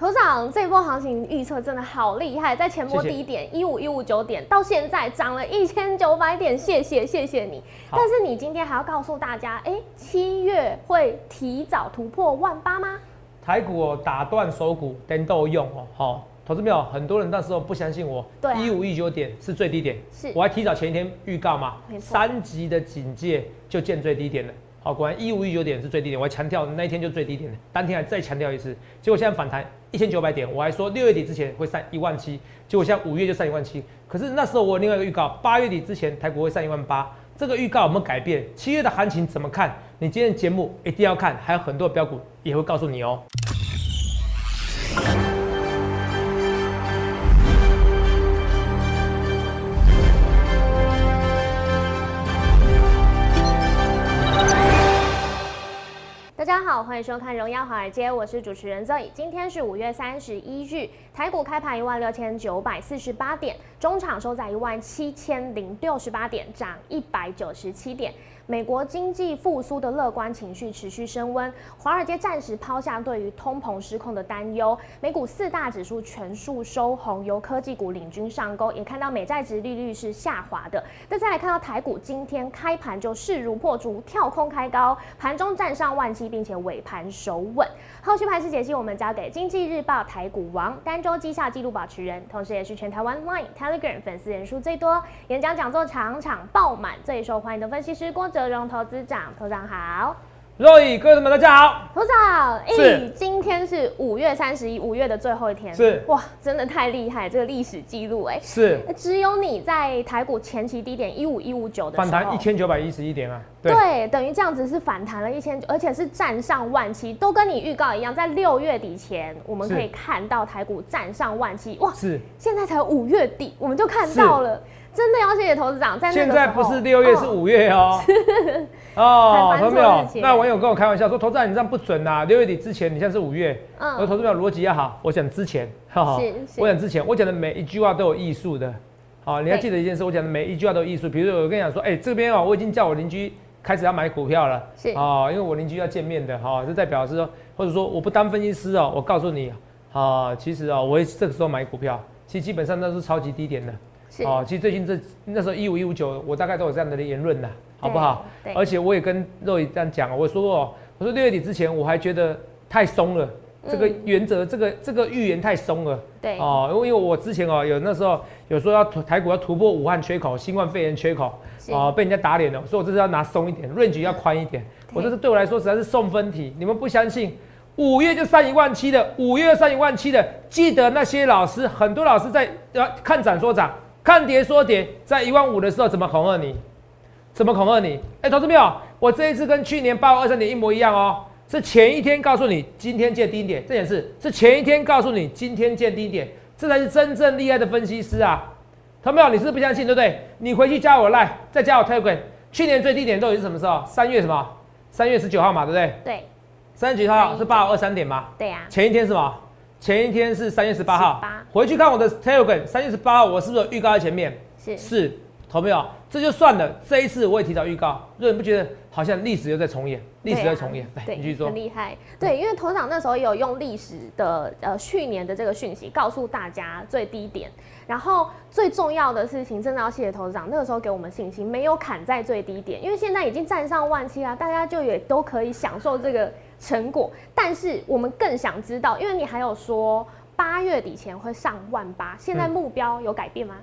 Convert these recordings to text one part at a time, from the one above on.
头事长，这波行情预测真的好厉害，在前波低点一五一五九点，到现在涨了一千九百点，谢谢谢谢你。但是你今天还要告诉大家，哎，七月会提早突破万八吗？台股哦，打断手股，等都用哦，好。投资没有很多人那时候不相信我，对，一五一九点是最低点，是，我还提早前一天预告嘛，三级的警戒就见最低点了，好，果然一五一九点是最低点，我还强调那一天就最低点了，当天还再强调一次，结果现在反弹一千九百点，我还说六月底之前会上一万七，结果现在五月就上一万七，可是那时候我另外一个预告，八月底之前台股会上一万八，这个预告我们改变？七月的行情怎么看？你今天节目一定要看，还有很多标股也会告诉你哦。大家好，欢迎收看《荣耀华尔街》，我是主持人 Zoe。今天是五月三十一日，台股开盘一万六千九百四十八点，中场收在一万七千零六十八点，涨一百九十七点。美国经济复苏的乐观情绪持续升温，华尔街暂时抛下对于通膨失控的担忧。美股四大指数全数收红，由科技股领军上攻，也看到美债值利率是下滑的。那再来看到台股今天开盘就势如破竹，跳空开高，盘中站上万七，并且尾盘守稳。后续盘势解析，我们交给经济日报台股王、单周绩效纪录保持人，同时也是全台湾 Line、Telegram 粉丝人数最多、演讲讲座场场爆满、最受欢迎的分析师郭哲。德荣投资长，头长好，若雨各位们大家好，头长，哎，今天是五月三十一，五月的最后一天，是。哇，真的太厉害，这个历史记录，哎，是，只有你在台股前期低点一五一五九的反弹一千九百一十一点啊，对，等于这样子是反弹了一千，而且是站上万七，都跟你预告一样，在六月底前我们可以看到台股站上万七，哇，是，现在才五月底，我们就看到了。真的要谢谢投资长，在现在不是六月是五月哦。哦，投资没有？那网友跟我开玩笑说，投资长你这样不准呐，六月底之前，你现在是五月。嗯。我投资表逻辑要好，我讲之前，哈哈。我讲之前，我讲的每一句话都有艺术的。好，你要记得一件事，我讲的每一句话都有艺术。比如我跟你讲说，哎，这边啊，我已经叫我邻居开始要买股票了。是。啊，因为我邻居要见面的，哈，就代表是说，或者说我不当分析师哦，我告诉你，啊，其实哦，我会这个时候买股票，其实基本上都是超级低点的。哦，其实最近这那时候一五一五九，我大概都有这样的言论的，好不好？而且我也跟肉姨这样讲，我说哦，我说六月底之前我还觉得太松了，这个原则，这个这个预言太松了。对。哦，因为我之前哦有那时候有说要台股要突破武汉缺口、新冠肺炎缺口，哦被人家打脸了，所以我这次要拿松一点，润局要宽一点。我这是对我来说实在是送分题，你们不相信？五月就上一万七的，五月上一万七的，记得那些老师，很多老师在要看涨说涨。看跌说跌，在一万五的时候怎么恐吓你？怎么恐吓你？哎，投资没有？我这一次跟去年八二三点一模一样哦，是前一天告诉你今天见低点，这件事是前一天告诉你今天见低点，这才是真正厉害的分析师啊！投没有？你是不相信对不对？你回去加我赖，再加我 Telegram。去年最低点到底是什么时候？三月什么？三月十九号嘛，对不对？对。三十九号是八二三点吗？对呀。前一天是什么？前一天是三月十八号，回去看我的 Telegram，三月十八号我是不是有预告在前面？是是，投没有？这就算了，这一次我也提早预告，如果你不觉得好像历史又在重演？历史在重演，对，你继续说。很厉害，对，因为头场那时候有用历史的呃去年的这个讯息告诉大家最低点，然后最重要的事情真的要谢谢头长，那个时候给我们信心，没有砍在最低点，因为现在已经站上万七了，大家就也都可以享受这个。成果，但是我们更想知道，因为你还有说八月底前会上万八，现在目标有改变吗？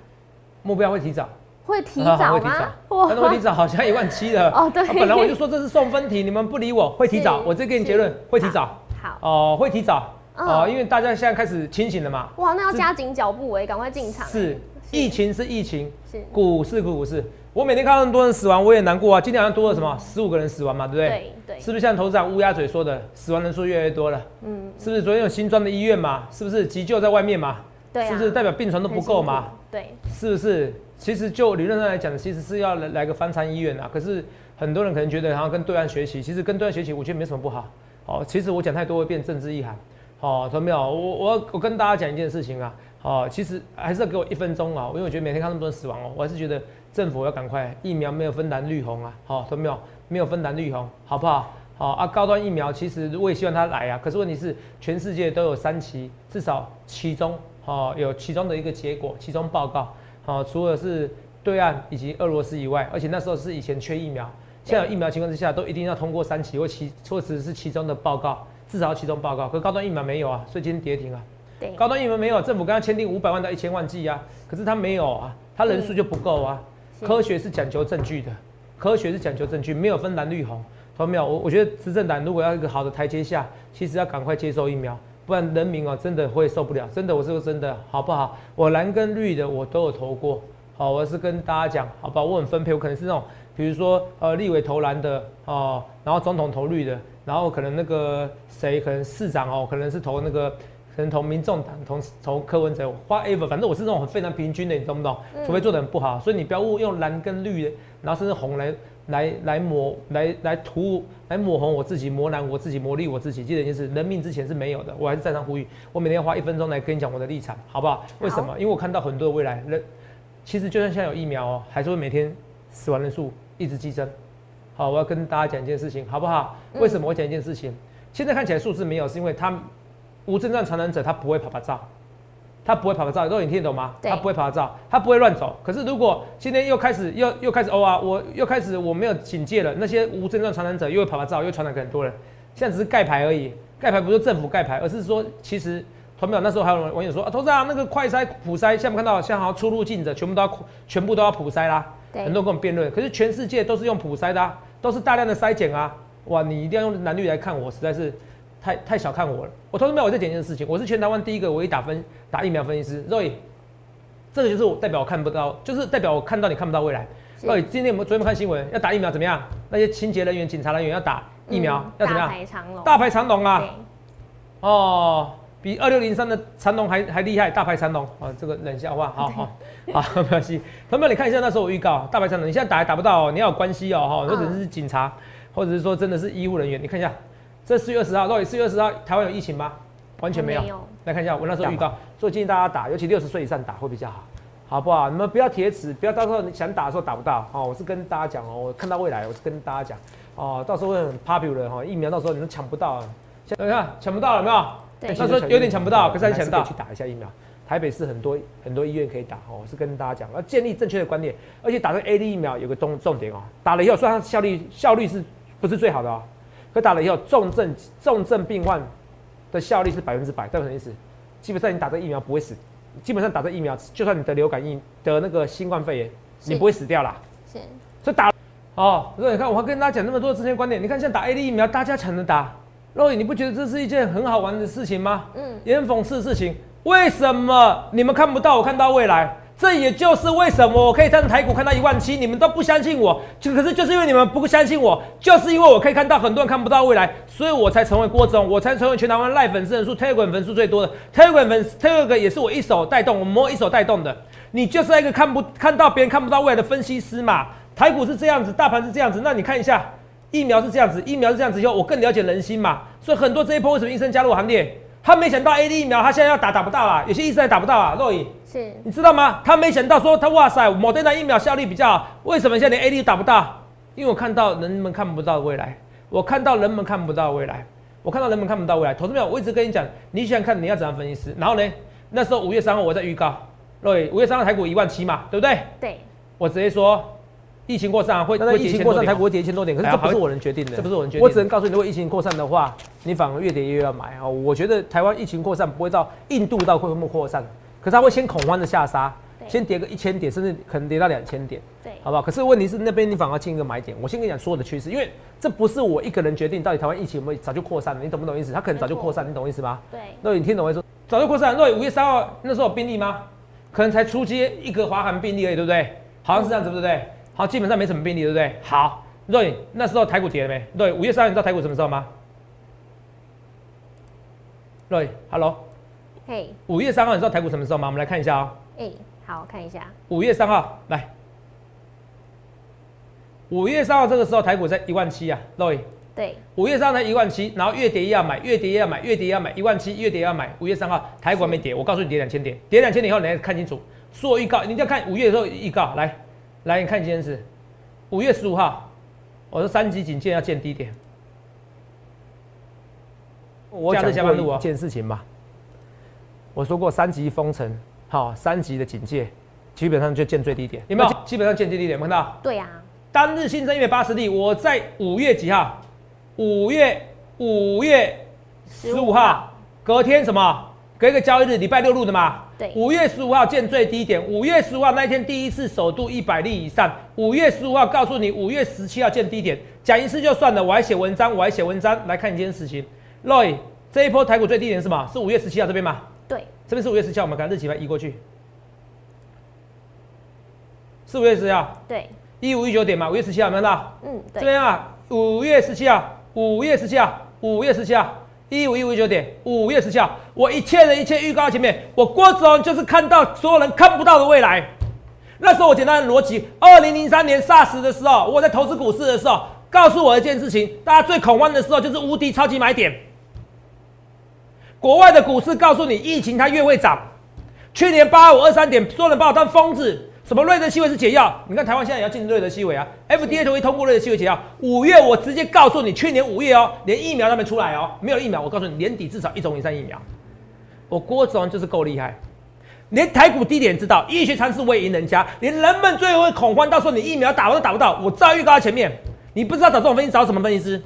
目标会提早，会提早吗？哇，会提早，好像一万七了。哦，对，本来我就说这是送分题，你们不理我，会提早，我再给你结论，会提早。好，哦，会提早，哦，因为大家现在开始清醒了嘛。哇，那要加紧脚步哎，赶快进场。是，疫情是疫情，是股市股市。我每天看到那么多人死亡，我也难过啊。今天好像多了什么十五个人死亡嘛，对不对？对对。是不是像投资长乌鸦嘴说的，死亡人数越来越多了？嗯。是不是昨天有新装的医院嘛？是不是急救在外面嘛？对。是不是代表病床都不够嘛？对。是不是？其实就理论上来讲，其实是要来来个翻餐医院啊。可是很多人可能觉得，然后跟对岸学习，其实跟对岸学习，我觉得没什么不好。哦，其实我讲太多会变政治意涵。哦，懂没有？我我我跟大家讲一件事情啊。哦，其实还是要给我一分钟啊，因为我觉得每天看那么多人死亡哦，我还是觉得。政府要赶快，疫苗没有分蓝绿红啊，好，都没有，没有分蓝绿红，好不好？好啊，高端疫苗其实我也希望它来啊，可是问题是全世界都有三期，至少其中哦有其中的一个结果，其中报告好，除了是对岸以及俄罗斯以外，而且那时候是以前缺疫苗，现在有疫苗情况之下都一定要通过三期或其或者是其中的报告，至少其中报告，可高端疫苗没有啊，所以今天跌停啊。对，高端疫苗没有，政府跟他签订五百万到一千万剂啊，可是他没有啊，他人数就不够啊。科学是讲究证据的，科学是讲究证据，没有分蓝绿红。同没有？我我觉得执政党如果要一个好的台阶下，其实要赶快接受疫苗，不然人民哦真的会受不了。真的，我是说真的，好不好？我蓝跟绿的我都有投过，好，我是跟大家讲，好吧？我很分配，我可能是那种，比如说呃立委投蓝的哦，然后总统投绿的，然后可能那个谁，可能市长哦，可能是投那个。可能投民众党，同投柯文哲，whatever，反正我是那种很非常平均的，你懂不懂？除非做的很不好，所以你不要误用蓝跟绿，然后甚至红来来来抹来来涂来抹红我自己，抹蓝我自己，抹绿我自己。记得一件事，人命之前是没有的。我还是在场呼吁，我每天花一分钟来跟你讲我的立场，好不好？为什么？因为我看到很多的未来人，其实就算现在有疫苗哦，还是会每天死亡人数一直激增。好，我要跟大家讲一件事情，好不好？为什么我讲一件事情？现在看起来数字没有，是因为他。无症状传染者他不会跑跑照，他不会跑跑照，肉你听得懂吗？他不会跑跑照，他不会乱走。可是如果今天又开始又又开始哦啊，我又开始我没有警戒了，那些无症状传染者又会跑跑照，又传染给很多人。现在只是盖牌而已，盖牌不是政府盖牌，而是说其实团表那时候还有网友说啊，董事长那个快筛普筛，现在看到像好像出入境者全部都要全部都要普筛啦，很多人跟我们辩论。可是全世界都是用普筛的，都是大量的筛检啊，哇，你一定要用蓝绿来看我，实在是。太太小看我了，我同时没有我在讲一件事情，我是全台湾第一个唯一打分打疫苗分析师，Roy，这个就是我代表我看不到，就是代表我看到你看不到未来。Roy，今天我们昨天看新闻，要打疫苗怎么样？那些清洁人员、警察人员要打疫苗，要怎么样？大排长龙，大排长龙啊！哦，比二六零三的长龙还还厉害，大排长龙啊！这个冷笑话，好好好，没关系。同学你看一下那时候我预告大排长龙，你现在打还打不到哦，你要有关系哦，哈，或者是警察，或者是说真的是医护人员，你看一下。这四月二十号，到底四月二十号台湾有疫情吗？完全没有。来看一下我那时候预告，所以建议大家打，尤其六十岁以上打会比较好，好不好？你们不要铁齿，不要到时候你想打的时候打不到。哦，我是跟大家讲哦，我看到未来，我是跟大家讲哦，到时候会很 popular 哈，疫苗到时候你们抢不到。现在看抢不到了没有？对。到时候有点抢不到，可是还抢到。去打一下疫苗，台北市很多很多医院可以打哦，我是跟大家讲，要建立正确的观念，而且打这 A D 疫苗有个重重点哦，打了以后虽然效率效率是不是最好的哦？可打了以后，重症重症病患的效率是百分之百，代表什么意思？基本上你打这疫苗不会死，基本上打这疫苗，就算你得流感疫得那个新冠肺炎，你不会死掉啦。是，所以打哦，所以你看，我还跟大家讲那么多之前观点，你看现在打 A D 疫苗，大家抢着打，肉眼你不觉得这是一件很好玩的事情吗？嗯，也很讽刺的事情。为什么你们看不到，我看到未来？这也就是为什么我可以站台股看到一万七，你们都不相信我，就可是就是因为你们不相信我，就是因为我可以看到很多人看不到未来，所以我才成为郭总，我才成为全台湾赖粉丝人数、Telegram 粉丝最多的 Telegram 粉 Telegram 也是我一手带动，我摸一手带动的。你就是一个看不看到别人看不到未来的分析师嘛？台股是这样子，大盘是这样子，那你看一下疫苗是这样子，疫苗是这样子以后，我更了解人心嘛。所以很多这一波为什么医生加入行列？他没想到 A D 疫苗，他现在要打打不到啊，有些医生还打不到啊。若隐是，你知道吗？他没想到说他哇塞，某对那疫苗效率比较好，为什么现在连 A D 打不到？因为我看到人们看不到未来，我看到人们看不到未来，我看到人们看不到未来。投资朋友？我一直跟你讲，你想看你要怎样分析师。然后呢，那时候五月三号我在预告，若隐五月三号台股一万七嘛，对不对？对，我直接说。疫情扩散会，那疫情扩散，台股会跌一千多点，可是这不是我能决定的，这不是我能决定。我只能告诉你，如果疫情扩散的话，你反而越跌越要买啊！我觉得台湾疫情扩散不会到印度到会不会扩散，可是它会先恐慌的下杀，先跌个一千点，甚至可能跌到两千点，对，好不好？可是问题是那边你反而进一个买点。我先跟你讲所有的趋势，因为这不是我一个人决定，到底台湾疫情有没有早就扩散了，你懂不懂意思？它可能早就扩散，你懂意思吗？对。那你听懂我意思？早就扩散，那五月三号那时候有病例吗？可能才出街一个华韩病例而已，对不对？好像是这样子，对不对？好，基本上没什么病例，对不对？好，瑞，那时候台股跌了没？对，五月三号你知道台股什么时候吗？瑞，Hello，嘿，五月三号你知道台股什么时候吗？我们来看一下哦。哎，好看一下。五月三号，来，五月三号这个时候台股在一万七啊，瑞。对。五月三号一万七，然后越跌越要买，越跌越要买，越跌要买，一万七越跌要买。五月三号台股还没跌，我告诉你跌两千点，跌两千点以后你要看清楚，说预告，你要看五月的时候预告来。来，你看今天是五月十五号，我说三级警戒要见低点，我讲过一件事情嘛，我说过三级封城，好，三级的警戒，基本上就见最低点，有没有？基本上见最低点，没看到？对呀。单日新增一百八十例，我在五月几号？五月五月十五号，隔天什么？隔一个交易日，礼拜六录的嘛。对。五月十五号见最低点，五月十五号那一天第一次首度一百例以上。五月十五号告诉你，五月十七号见低点，讲一次就算了，我还写文章，我还写文章来看一件事情。Roy，这一波台股最低点是什么？是五月十七号这边吗？对。这边是五月十七号，我们看日期把它移过去。是五月十七号。对。一五一九点嘛，五月十七号，看到？嗯，对。这边啊，五月十七号，五月十七号，五月十七号，一五一五一九点，五月十七号，我一切的一切预告前面，我郭子龙就是看到所有人看不到的未来。那时候我简单的逻辑，二零零三年 SARS 的时候，我在投资股市的时候，告诉我一件事情，大家最恐慌的时候就是无敌超级买点。国外的股市告诉你，疫情它越会涨。去年八五二三点，所有人把我当疯子。什么瑞德西韦是解药？你看台湾现在也要进瑞德西韦啊，FDA 都会通过瑞德西韦解药。五月我直接告诉你，去年五月哦，连疫苗都没出来哦，没有疫苗。我告诉你，年底至少一种以上疫苗。我郭总就是够厉害，连台股低点知道，医学常识会赢人家，连人们最后会恐慌，到时候你疫苗打都打不到，我照预告在前面。你不知道找这种分析找什么分析师？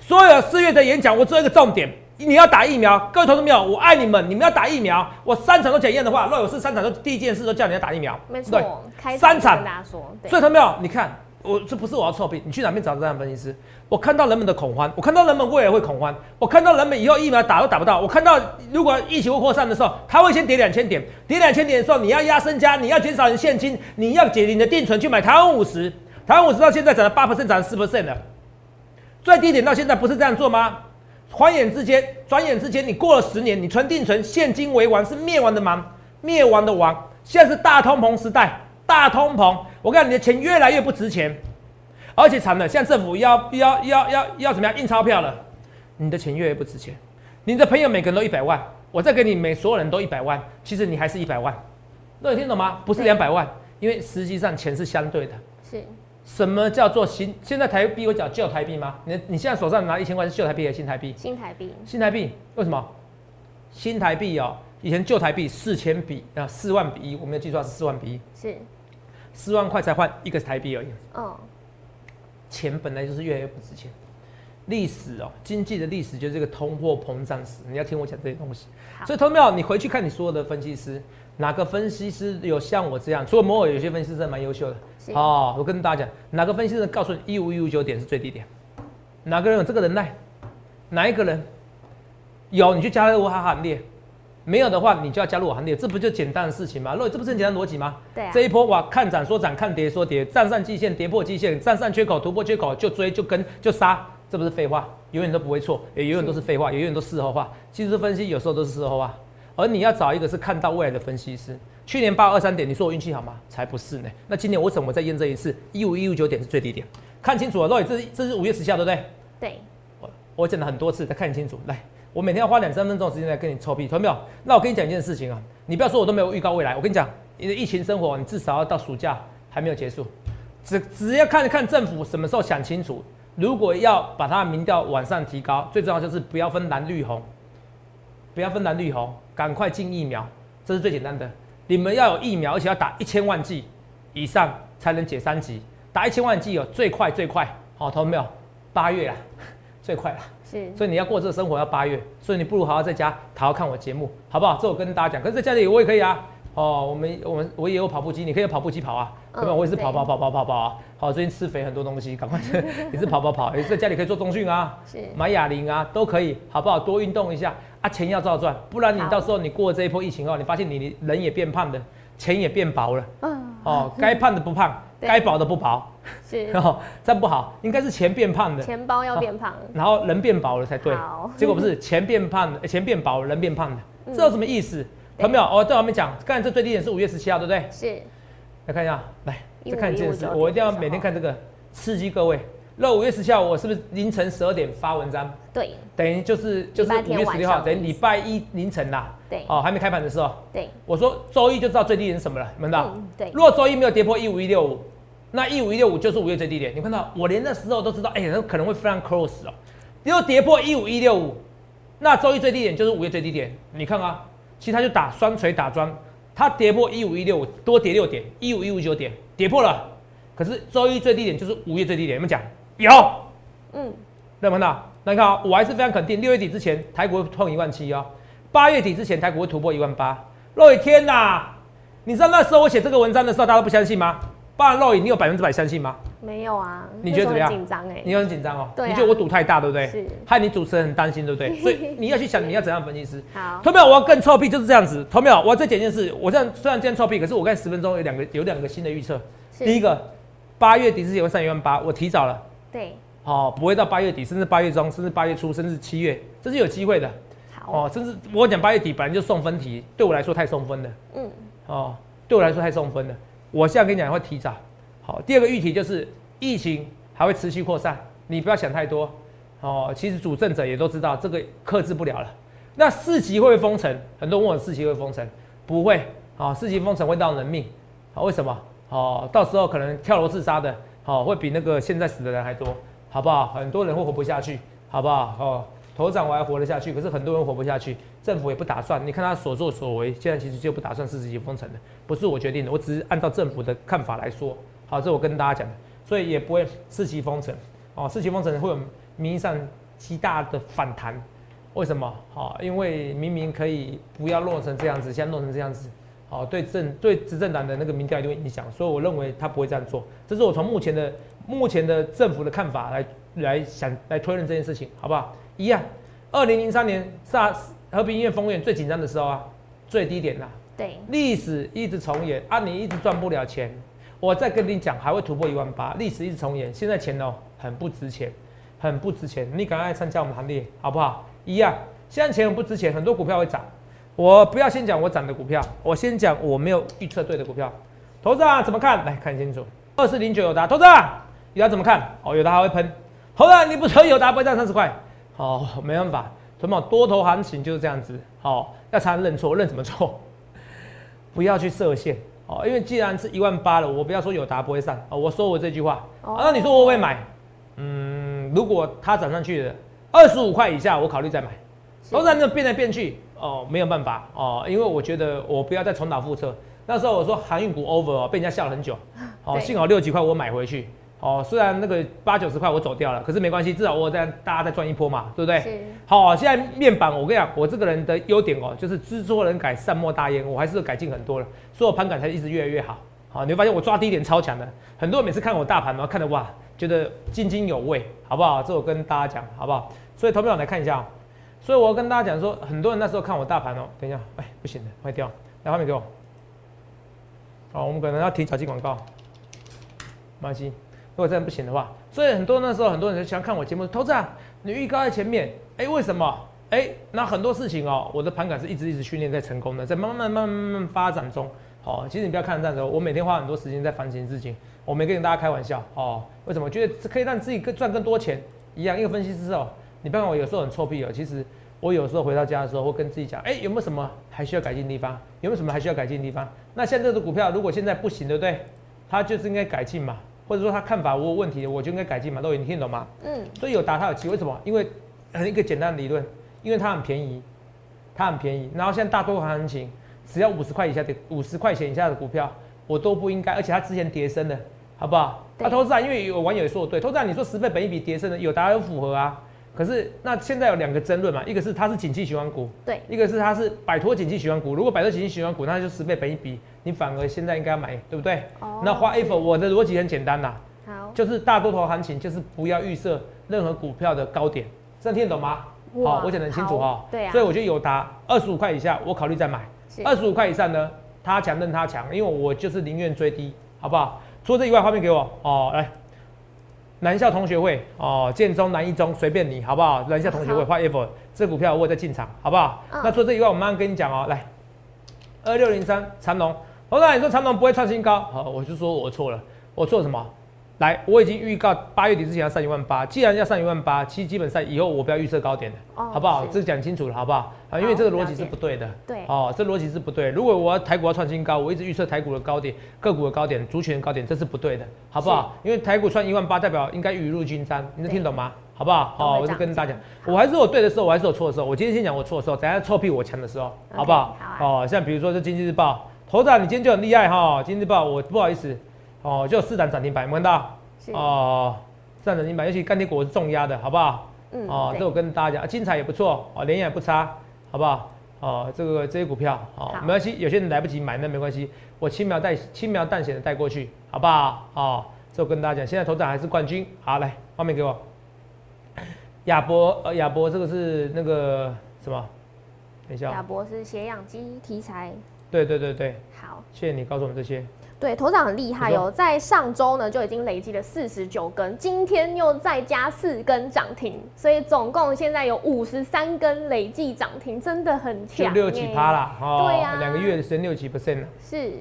所有四月的演讲，我只有一个重点。你要打疫苗，各位同志们，我爱你们。你们要打疫苗，我三场都检验的话，若有事三场都第一件事都叫你要打疫苗。没错，三场跟大家说。所以同志们，你看我这不是我要臭屁，你去哪边找这样分析师？我看到人们的恐慌，我看到人们未来会恐慌，我看到人们以后疫苗打都打不到，我看到如果疫情会扩散的时候，他会先跌两千点，跌两千点的时候，你要压身家，你要减少你现金，你要解你的定存去买台湾五十，台湾五十到现在涨了八 percent，涨了四 percent 了，最低点到现在不是这样做吗？转眼之间，转眼之间，你过了十年，你存定存，现金为王，是灭亡的王，灭亡的王。现在是大通膨时代，大通膨，我看你的钱越来越不值钱，而且惨了，现在政府要要要要要怎么样印钞票了，你的钱越来越不值钱。你的朋友每个人都一百万，我再给你每所有人都一百万，其实你还是一百万，那你听懂吗？不是两百万，因为实际上钱是相对的。是。什么叫做新？现在台币我讲旧台币吗？你你现在手上拿一千块是旧台币还是新台币？新台币。新台币为什么？新台币哦，以前旧台币四千比啊四万比一，我没有记错是四万比一。是。四万块才换一个台币而已。哦。钱本来就是越来越不值钱。历史哦，经济的历史就是这个通货膨胀史。你要听我讲这些东西。所以，投票，你回去看你所有的分析师。哪个分析师有像我这样？除了摩尔，有些分析师蛮优秀的。哦，我跟大家讲，哪个分析师告诉你一五一五九点是最低点？哪个人有这个能耐？哪一个人有？你就加入我行列。没有的话，你就要加入我行列。这不就简单的事情吗？若这不是很简单逻辑吗？对。这一波哇，看涨说涨，看跌说跌，站上季线，跌破季线，站上缺口，突破缺口就追就跟就杀，这不是废话？永远都不会错，也永远都是废话，也永远都事后话。技术分析有时候都是事后话。而你要找一个是看到未来的分析师。去年八二三点，你说我运气好吗？才不是呢。那今年我怎么再验证一次？一五一五九点是最低点，看清楚了。洛这是这是五月十七号，对不对？对。我我讲了很多次，再看清楚。来，我每天要花两三分钟的时间来跟你臭屁，懂没有？那我跟你讲一件事情啊，你不要说我都没有预告未来。我跟你讲，你的疫情生活，你至少要到暑假还没有结束，只只要看看政府什么时候想清楚。如果要把它民调往上提高，最重要就是不要分蓝绿红，不要分蓝绿红。赶快进疫苗，这是最简单的。你们要有疫苗，而且要打一千万剂以上才能解三级。打一千万剂哦，最快最快，好，同没有？八月啊，最快了。是。所以你要过这个生活要八月，所以你不如好好在家好好看我节目，好不好？这我跟大家讲。可是在家里我也可以啊。哦，我们我们我也有跑步机，你可以跑步机跑啊。对吧？我也是跑跑跑跑跑跑啊。好，最近吃肥很多东西，赶快 也是跑跑跑，也是在家里可以做中训啊，买哑铃啊，都可以，好不好？多运动一下。啊，钱要照赚，不然你到时候你过了这一波疫情哦，你发现你人也变胖的，钱也变薄了。嗯。哦，该胖的不胖，该薄的不薄。是。哦，这不好，应该是钱变胖的。钱包要变胖。然后人变薄了才对。结果不是钱变胖的，钱变薄，人变胖的，这有什么意思？有没有？哦，对，我们讲，刚才这最低点是五月十七号，对不对？是。来看一下，来再看一件事，我一定要每天看这个，刺激各位。那五月十七号，我是不是凌晨十二点发文章？对，等于就是就是五月十六号，等于礼拜一凌晨啦。对，哦，还没开盘的时候。对，我说周一就知道最低点是什么了，你们知道？对。如果周一没有跌破一五一六五，那一五一六五就是五月最低点。你看到我连那时候都知道，哎，那可能会非常 close 哦。如果跌破一五一六五，那周一最低点就是五月最低点，你看啊，其实它就打双锤打桩，它跌破一五一六，多跌六点，一五一五九点跌破了。可是周一最低点就是五月最低点，有没有讲？有，嗯，有没有看到？那你看啊，我还是非常肯定，六月底之前台股会碰一万七哦，八月底之前台股会突破一万八。肉眼天呐，你知道那时候我写这个文章的时候，大家都不相信吗？不然肉眼，你有百分之百相信吗？没有啊，你觉得怎么样？紧张哎，你很紧张哦。对，你觉得我赌太大，对不对？是。害你主持人很担心，对不对？所以 你要去想你要怎样分析师。好。投票我要更臭屁，就是这样子。投票我要再讲一件事，我这样虽然今天臭屁，可是我看十分钟有两个有两个新的预测。第一个，八月底之前会上一万八，我提早了。对。哦，不会到八月底，甚至八月中，甚至八月初，甚至七月，这是有机会的。好。哦，甚至我讲八月底本来就送分题，对我来说太送分了。嗯。哦，对我来说太送分了。我现在跟你讲会提早。好，第二个议题就是疫情还会持续扩散，你不要想太多。哦，其实主政者也都知道这个克制不了了。那四级会封城？很多人问我四级会封城，不会。啊，四级封城会闹人命。好，为什么？哦，到时候可能跳楼自杀的，好，会比那个现在死的人还多，好不好？很多人会活不下去，好不好？哦。头长我还活得下去，可是很多人活不下去，政府也不打算。你看他所作所为，现在其实就不打算四级封城的，不是我决定的，我只是按照政府的看法来说。好，这我跟大家讲的，所以也不会四级封城。哦，四级封城会有名义上极大的反弹，为什么？好，因为明明可以不要弄成这样子，现在弄成这样子，好，对政对执政党的那个民调就会影响，所以我认为他不会这样做。这是我从目前的目前的政府的看法来来想来推论这件事情，好不好？一样，二零零三年萨和平医院封院最紧张的时候啊，最低点啦。对，历史一直重演啊，你一直赚不了钱。我再跟你讲，还会突破一万八，历史一直重演。现在钱哦，很不值钱，很不值钱。你赶快参加我们行列，好不好？一样，现在钱很不值钱，很多股票会涨。我不要先讲我涨的股票，我先讲我没有预测对的股票。投资啊，怎么看？来看清楚，二四零九有达，投资啊，有达怎么看？哦，有达还会喷。投资，你不说有达不会涨三十块？哦，没办法，什么多头行情就是这样子。好，要常认错，认什么错？不要去设限。哦，因为既然是一万八了，我不要说有达不会上。哦，我说我这句话。哦。那你说我会买？嗯，如果它涨上去了二十五块以下，我考虑再买。都在那变来变去，哦，没有办法哦，因为我觉得我不要再重蹈覆辙。那时候我说航运股 over 哦，被人家笑了很久。哦，幸好六几块我买回去。哦，虽然那个八九十块我走掉了，可是没关系，至少我在大家再赚一波嘛，对不对？好，现在面板，我跟你讲，我这个人的优点哦，就是知错能改，善莫大焉，我还是改进很多了，所以我盘感才一直越来越好。好，你会发现我抓低点超强的，很多人每次看我大盘，然后看的哇，觉得津津有味，好不好？这我跟大家讲，好不好？所以投票来看一下，哦所以我要跟大家讲说，很多人那时候看我大盘哦，等一下，哎，不行了，快掉，来画面给我。好，我们可能要提小气广告，没关系。如果真的不行的话，所以很多那时候很多人就喜欢看我节目，投资啊，你预告在前面，哎，为什么？哎，那很多事情哦，我的盘感是一直一直训练在成功的，在慢慢慢慢慢慢发展中。好，其实你不要看这样子，我每天花很多时间在反省自己，我没跟大家开玩笑哦。为什么？我觉得可以让自己更赚更多钱一样。一个分析师哦，你不要看我有时候很臭屁哦，其实我有时候回到家的时候会跟自己讲，哎，有没有什么还需要改进的地方？有没有什么还需要改进的地方？那像这个股票，如果现在不行，对不对？它就是应该改进嘛。或者说他看法我有问题，我就应该改进嘛，都你听懂吗？嗯，所以有答他有机为什么？因为很一个简单的理论，因为它很便宜，它很便宜。然后现在大多行情，只要五十块以下的五十块钱以下的股票，我都不应该。而且它之前跌升的，好不好？啊，投资啊，因为有网友也说我对，投资啊，你说十倍本一比跌升的，有答案符合啊。可是那现在有两个争论嘛，一个是它是景气循环股，对，一个是它是摆脱景气循环股。如果摆脱景气循环股，那就十倍本一比，你反而现在应该买，对不对？哦。那花 F，我的逻辑很简单呐。就是大多头行情，就是不要预设任何股票的高点，这样听得懂吗？好，我讲得很清楚哈。对所以我觉得有达二十五块以下，我考虑再买。二十五块以上呢，他强任他强，因为我就是宁愿追低，好不好？除了这以外，画面给我哦，来，南校同学会哦，建中南一中随便你，好不好？南校同学会，whatever，这股票我在进场，好不好？那除了这以外，我慢慢跟你讲哦，来，二六零三长隆，我刚你说长隆不会创新高，好，我就说我错了，我错什么？来，我已经预告八月底之前要上一万八。既然要上一万八，其实基本上以后我不要预设高点的，好不好？这讲清楚了，好不好？啊，因为这个逻辑是不对的。对。哦，这逻辑是不对。如果我要台股要创新高，我一直预测台股的高点、个股的高点、族群的高点，这是不对的，好不好？因为台股创一万八，代表应该雨露均沾，你能听懂吗？好不好？好，我就跟大家讲，我还是有对的时候，我还是有错的时候。我今天先讲我错的时候，等下臭屁我强的时候，好不好？好。哦，像比如说这经济日报，头长你今天就很厉害哈，经济日报我不好意思，哦，就四档涨停板，有看到？哦，四档涨停板，尤其钢铁股是重压的，好不好？嗯，哦，这我跟大家讲，精彩也不错，哦，连也不差，好不好？哦，这个这些股票，哦，没关系，有些人来不及买那没关系，我轻描淡轻描淡写的带过去，好不好？哦，这我跟大家讲，现在头涨还是冠军，好，来画面给我。亚博，呃，亚博这个是那个什么？等一下，亚博是血氧机题材。对对对对，好，谢谢你告诉我们这些。对，头长很厉害哦，在上周呢就已经累积了四十九根，今天又再加四根涨停，所以总共现在有五十三根累计涨停，真的很强。就六几趴啦，哦，对呀，两个月的时间六几 percent 了，是，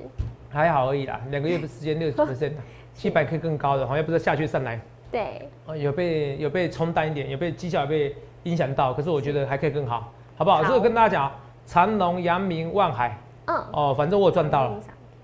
还好而已啦，两个月的时间六几 percent，七百 K 更高的，好像不是下去上来，对，哦，有被有被冲淡一点，有被绩效被影响到，可是我觉得还可以更好，好不好？这个跟大家讲，长隆、阳明、万海，嗯，哦，反正我赚到了。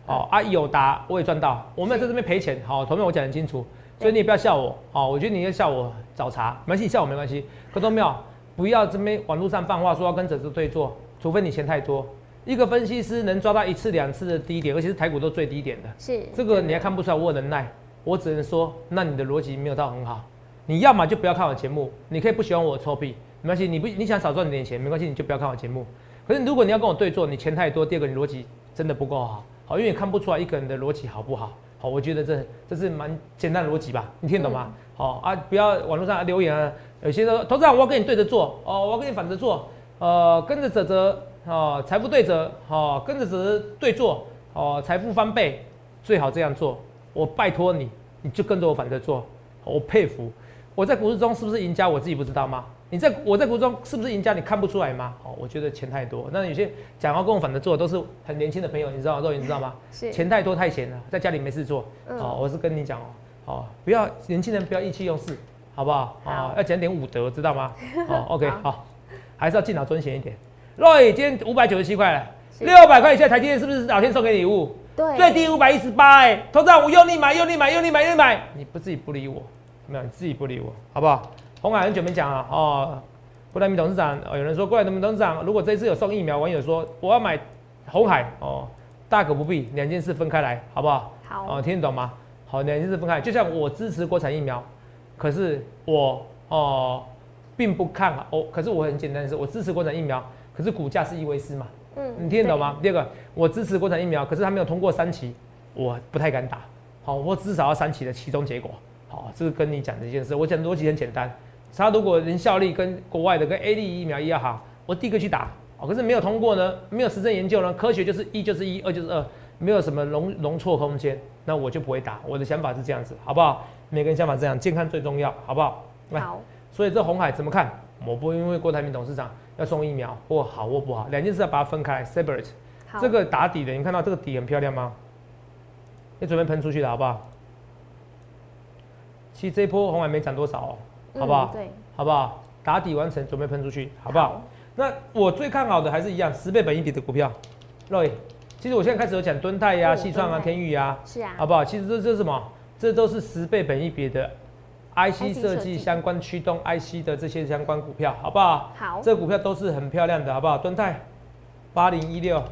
哦啊，友达我也赚到，我没有在这边赔钱。好，头面我讲很清楚，所以你也不要笑我。好，我觉得你要笑我找茬，没关系，笑我没关系。可都没有，不要这边网络上放话说要跟者子对坐，除非你钱太多。一个分析师能抓到一次两次的低点，而且是台股都最低点的，是这个你还看不出来我有能耐。我只能说，那你的逻辑没有到很好。你要么就不要看我节目，你可以不喜欢我臭屁，没关系。你不你想少赚点钱没关系，你就不要看我节目。可是如果你要跟我对坐，你钱太多，第二个你逻辑真的不够好。好，因为看不出来一个人的逻辑好不好？好，我觉得这这是蛮简单的逻辑吧？你听懂吗？好啊，不要网络上留言啊，有些说投资人我要跟你对着做哦，我要跟你反着做，呃，跟着泽泽哦，财富对折，哦，跟着泽泽对做哦，财富翻倍，最好这样做。我拜托你，你就跟着我反着做，我佩服。我在股市中是不是赢家？我自己不知道吗？你在我在股市中是不是赢家？你看不出来吗？哦，我觉得钱太多。那有些讲话跟我反着做，都是很年轻的朋友，你知道肉你知道吗？是钱太多太闲了，在家里没事做。哦，我是跟你讲哦，哦，不要年轻人不要意气用事，好不好？哦，要讲点武德，知道吗？哦，OK，好，还是要敬老尊贤一点。Roy，今天五百九十七块了，六百块以下台积电是不是老天送给礼物？对，最低五百一十八哎，头涨我用力买，用力买，用力买，用力买，你不自己不理我，没有，你自己不理我，好不好？红海很久没讲了哦，郭台铭董事长哦，有人说郭台铭董事长，如果这次有送疫苗，网友说我要买红海哦，大可不必，两件事分开来，好不好？好哦，听得懂吗？好，两件事分开，就像我支持国产疫苗，可是我哦并不看好哦，可是我很简单的是，我支持国产疫苗，可是股价是伊维斯嘛，嗯，你听得懂吗？第二个，我支持国产疫苗，可是他没有通过三期，我不太敢打，好，我至少要三期的其中结果，好，这是跟你讲的一件事，我讲逻辑很简单。它如果能效力跟国外的跟 A D 疫苗一样好，我第一个去打哦。可是没有通过呢，没有实证研究呢，科学就是一就是一，二就是二，没有什么容容错空间，那我就不会打。我的想法是这样子，好不好？每个人想法这样，健康最重要，好不好？好。所以这红海怎么看？我不会因为郭台铭董事长要送疫苗或好或不好，两件事要把它分开，separate。这个打底的，你看到这个底很漂亮吗？你准备喷出去了好不好？其实这一波红海没涨多少哦。好不好？对，好不好？打底完成，准备喷出去，好不好？那我最看好的还是一样十倍本一比的股票。Roy，其实我现在开始有讲敦泰呀、细创啊、天宇啊，是啊，好不好？其实这这是什么？这都是十倍本一比的 IC 设计相关驱动 IC 的这些相关股票，好不好？好，这股票都是很漂亮的，好不好？敦泰八零一六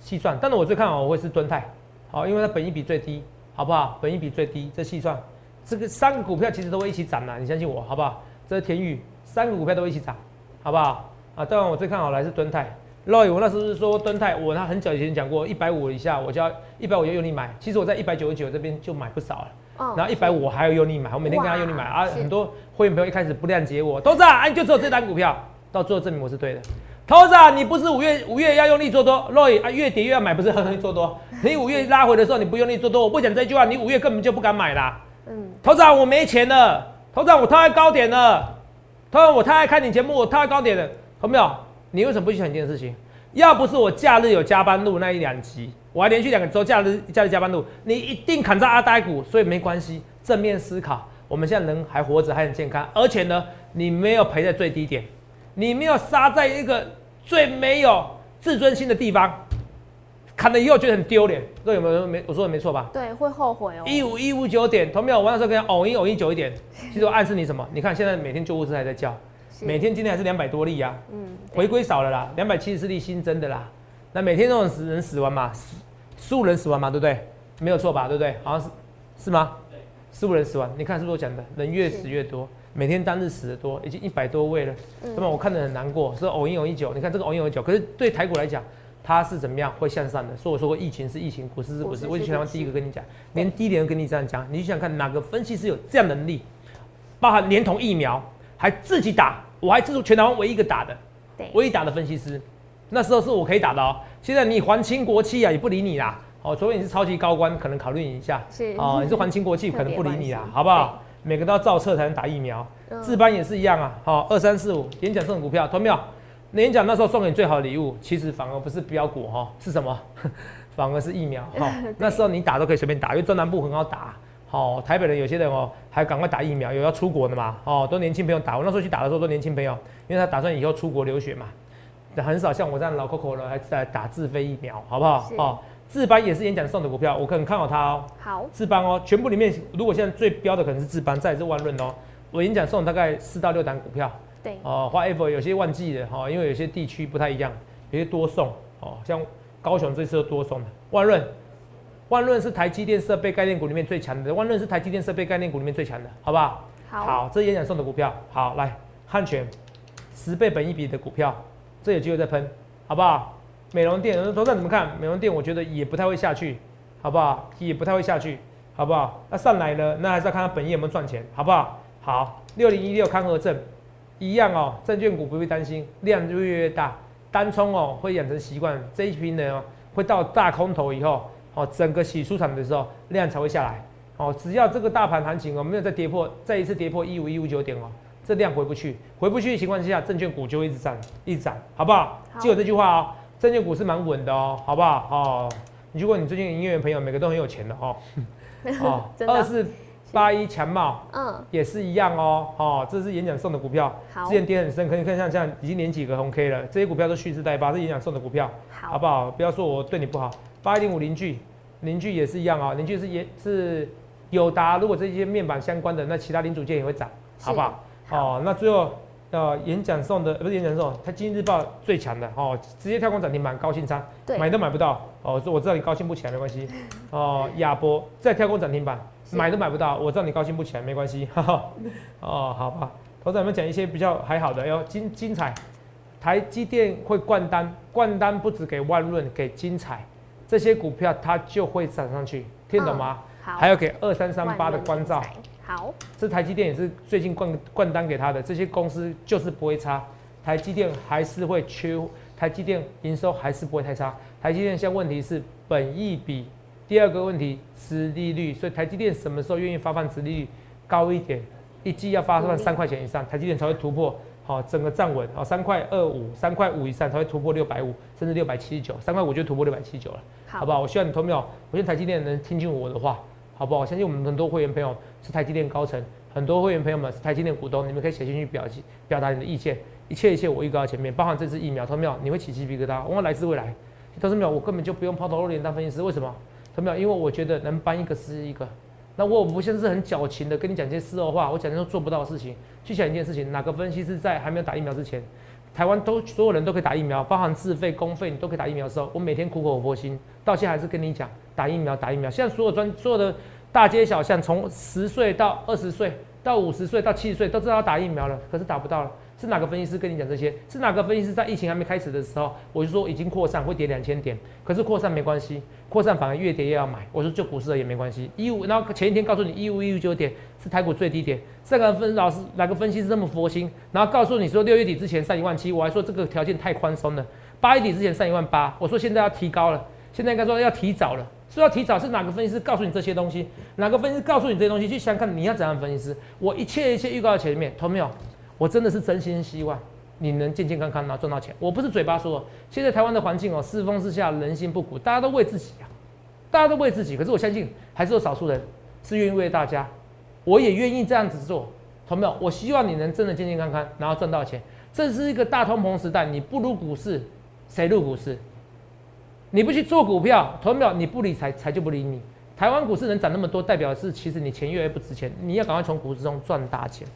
细算，但是我最看好我会是敦泰，好，因为它本一比最低，好不好？本一比最低，这细算。这个三个股票其实都会一起涨的，你相信我，好不好？这是天宇，三个股票都会一起涨，好不好？啊，当然我最看好的还是敦泰。Roy，我那时候是说敦泰，我那很久以前讲过，一百五以下我就要一百五就用力买。其实我在一百九十九这边就买不少了，哦、然后一百五我还要用力买，我每天跟他用力买啊。很多会员朋友一开始不谅解我，董事长，你就只有这单股票，到最后证明我是对的。董事长，你不是五月五月要用力做多，Roy 啊，越跌越要买，不是很容易做多。你五月拉回的时候你不用力做多，我不讲这句话，你五月根本就不敢买啦。头长我没钱了，头长我太爱高点了，头长我太爱看你节目，我太爱高点了，有没有？你为什么不去想一件事情？要不是我假日有加班路那一两集，我还连续两个周假日假日加班路，你一定砍在阿呆股，所以没关系，正面思考，我们现在人还活着，还很健康，而且呢，你没有赔在最低点，你没有杀在一个最没有自尊心的地方，砍了以后觉得很丢脸，各位有没有没我说的没错吧？对，会后悔哦。一五一五九点，同没有？我那时候跟他偶一偶一九一点，其实我暗示你什么？你看现在每天救护车还在叫，每天今天还是两百多例啊，嗯，回归少了啦，两百七十四例新增的啦，那每天这种死人死亡嘛，十十五人死亡嘛，对不对？没有错吧？对不对？好像是是吗？对，十五人死亡，你看是不是我讲的？人越死越多，每天单日死的多，已经一百多位了，那么我看得很难过，是偶一偶一九，你看这个偶一偶一九，可是对台股来讲。它是怎么样会向上的？所以我说过，疫情是疫情，股市是股市。我以前第一个跟你讲，连低点都跟你这样讲。你想看哪个分析师有这样能力，包含连同疫苗还自己打，我还是全台湾唯一一个打的，对，唯一打的分析师。那时候是我可以打的哦。现在你还清国企啊，也不理你啦。哦，除非你是超级高官，可能考虑你一下。是哦，你是还清国企，可能不理你啦，好不好？每个都要造册才能打疫苗。自班也是一样啊。好，二三四五演讲这种股票，投没有？演讲那时候送给你最好的礼物，其实反而不是标股哈，是什么？反而是疫苗哈。那时候你打都可以随便打，因为中南部很好打。好，台北人有些人哦，还赶快打疫苗，有要出国的嘛？哦，都年轻朋友打。我那时候去打的时候都年轻朋友，因为他打算以后出国留学嘛。很少像我这样老 Coco 了，还在打自费疫苗，好不好？哦，自班也是演讲送的股票，我可能看好它哦。好，自班哦，全部里面如果现在最标的可能是自班，再是万润哦。我演讲送大概四到六档股票。对哦，花 F 有些旺季的哈，因为有些地区不太一样，有些多送哦，像高雄这次多送的万润，万润是台积电设备概念股里面最强的，万润是台积电设备概念股里面最强的，好不好？好，这演讲送的股票，好来汉泉十倍本一比的股票，这有机会再喷，好不好？美容店，头上怎么看？美容店我觉得也不太会下去，好不好？也不太会下去，好不好？那上来呢，那还是要看它本业有没有赚钱，好不好？好，六零一六康和正。一样哦，证券股不必担心，量就越越大，单冲哦会养成习惯，这一批呢会到大空头以后，哦整个洗出场的时候量才会下来，哦只要这个大盘行情哦没有再跌破，再一次跌破一五一五九点哦，这量回不去，回不去的情况之下，证券股就会一直涨，一直涨，好不好？记住这句话哦，证券股是蛮稳的哦，好不好？哦，如果你最近营业员朋友每个都很有钱的哦，哦 二是。八一强茂，嗯，也是一样哦，哦，这是演讲送的股票，好，之前跌很深，可以看像这样，已经连几个红 K 了，这些股票都蓄势待发，是演讲送的股票，好，好不好？不要说我对你不好。八一零五邻居，邻居也是一样啊，邻居是也是友达，如果这些面板相关的，那其他零组件也会涨，好不好？哦，那最后呃，演讲送的不是演讲送，它今日报最强的哦，直接跳空涨停板，高兴仓，买都买不到哦，说我知道你高兴不起来没关系，哦，亚波再跳空涨停板。买都买不到，我知道你高兴不起来，没关系。哦，好吧。头仔们讲一些比较还好的，要精精彩。台积电会灌单，灌单不止给万润，给精彩这些股票它就会涨上去，听懂吗？好。还要给二三三八的关照，好。这台积电也是最近灌灌单给他的，这些公司就是不会差，台积电还是会缺，台积电营收还是不会太差。台积电现在问题是本益比。第二个问题，是利率，所以台积电什么时候愿意发放殖利率高一点，一季要发放三块钱以上，台积电才会突破，好，整个站稳，好，三块二五，三块五以上才会突破六百五，甚至六百七十九，三块五就突破六百七十九了，好不好？我希望你投票，我希望台积电能听进我的话，好不好？相信我们很多会员朋友是台积电高层，很多会员朋友们是台积电股东，你们可以写进去表表达你的意见，一切一切我预告前面，包含这支疫苗，投票你会起鸡皮疙瘩，我来自未来，投资票我根本就不用抛头露脸当分析师，为什么？有没有？因为我觉得能搬一个是一个。那我不像是很矫情的跟你讲些事后话，我讲些都做不到的事情。去想一件事情，哪个分析师在还没有打疫苗之前，台湾都所有人都可以打疫苗，包含自费公费你都可以打疫苗的时候，我每天苦口婆心，到现在还是跟你讲打疫苗，打疫苗。现在所有专所有的大街小巷，从十岁到二十岁，到五十岁到七十岁，都知道要打疫苗了，可是打不到了。是哪个分析师跟你讲这些？是哪个分析师在疫情还没开始的时候，我就说已经扩散会跌两千点，可是扩散没关系，扩散反而越跌越要买。我说就股市了也没关系，一五，然后前一天告诉你一五一五九点是台股最低点，这个分老师哪个分析师这么佛心？然后告诉你说六月底之前上一万七，我还说这个条件太宽松了。八月底之前上一万八，我说现在要提高了，现在应该说要提早了，说要提早是哪个分析师告诉你这些东西？哪个分析师告诉你这些东西？去想看你要怎样分析师？我一切一切预告在前面，同没有？我真的是真心希望。你能健健康康然后赚到钱，我不是嘴巴说。现在台湾的环境哦，世风之下，人心不古，大家都为自己啊，大家都为自己。可是我相信，还是有少数人是愿意为大家，我也愿意这样子做，同没有？我希望你能真的健健康康，然后赚到钱。这是一个大通膨时代，你不入股市，谁入股市？你不去做股票，同没有？你不理财，财就不理你。台湾股市能涨那么多，代表是其实你钱越来越不值钱，你要赶快从股市中赚大钱。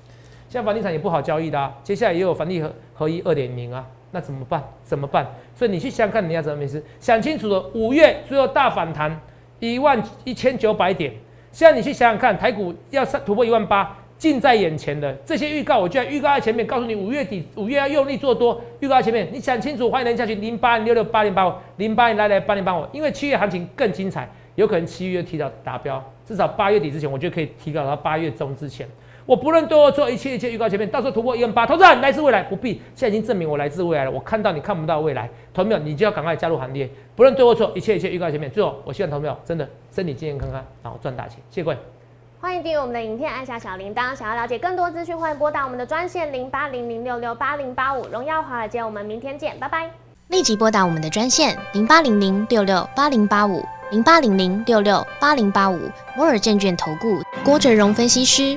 现在房地产也不好交易的，接下来也有房地合合一二点零啊，那怎么办？怎么办？所以你去想想看，你要怎么回事？想清楚了，五月最后大反弹一万一千九百点，现在你去想想看，台股要突破一万八。近在眼前的这些预告，我就在预告在前面，告诉你五月底五月要用力做多。预告在前面，你想清楚，欢迎人下去零八六六八零八五零八零来来八零八五，因为七月行情更精彩，有可能七月提早达标，至少八月底之前，我觉得可以提高到八月中之前。我不论对或错，一切一切预告前面，到时候突破一万八，投资人来自未来，不必，现在已经证明我来自未来了。我看到你看不到未来，同没有？你就要赶快加入行列。不论对或错，一切一切预告前面，最后我希望同没有真的身体健健康康，然后赚大钱。谢谢各位。欢迎订阅我们的影片，按下小铃铛。想要了解更多资讯，欢迎拨打我们的专线零八零零六六八零八五。荣耀华尔街，我们明天见，拜拜。立即拨打我们的专线零八零零六六八零八五零八零零六六八零八五。摩尔证券投顾郭哲荣分析师。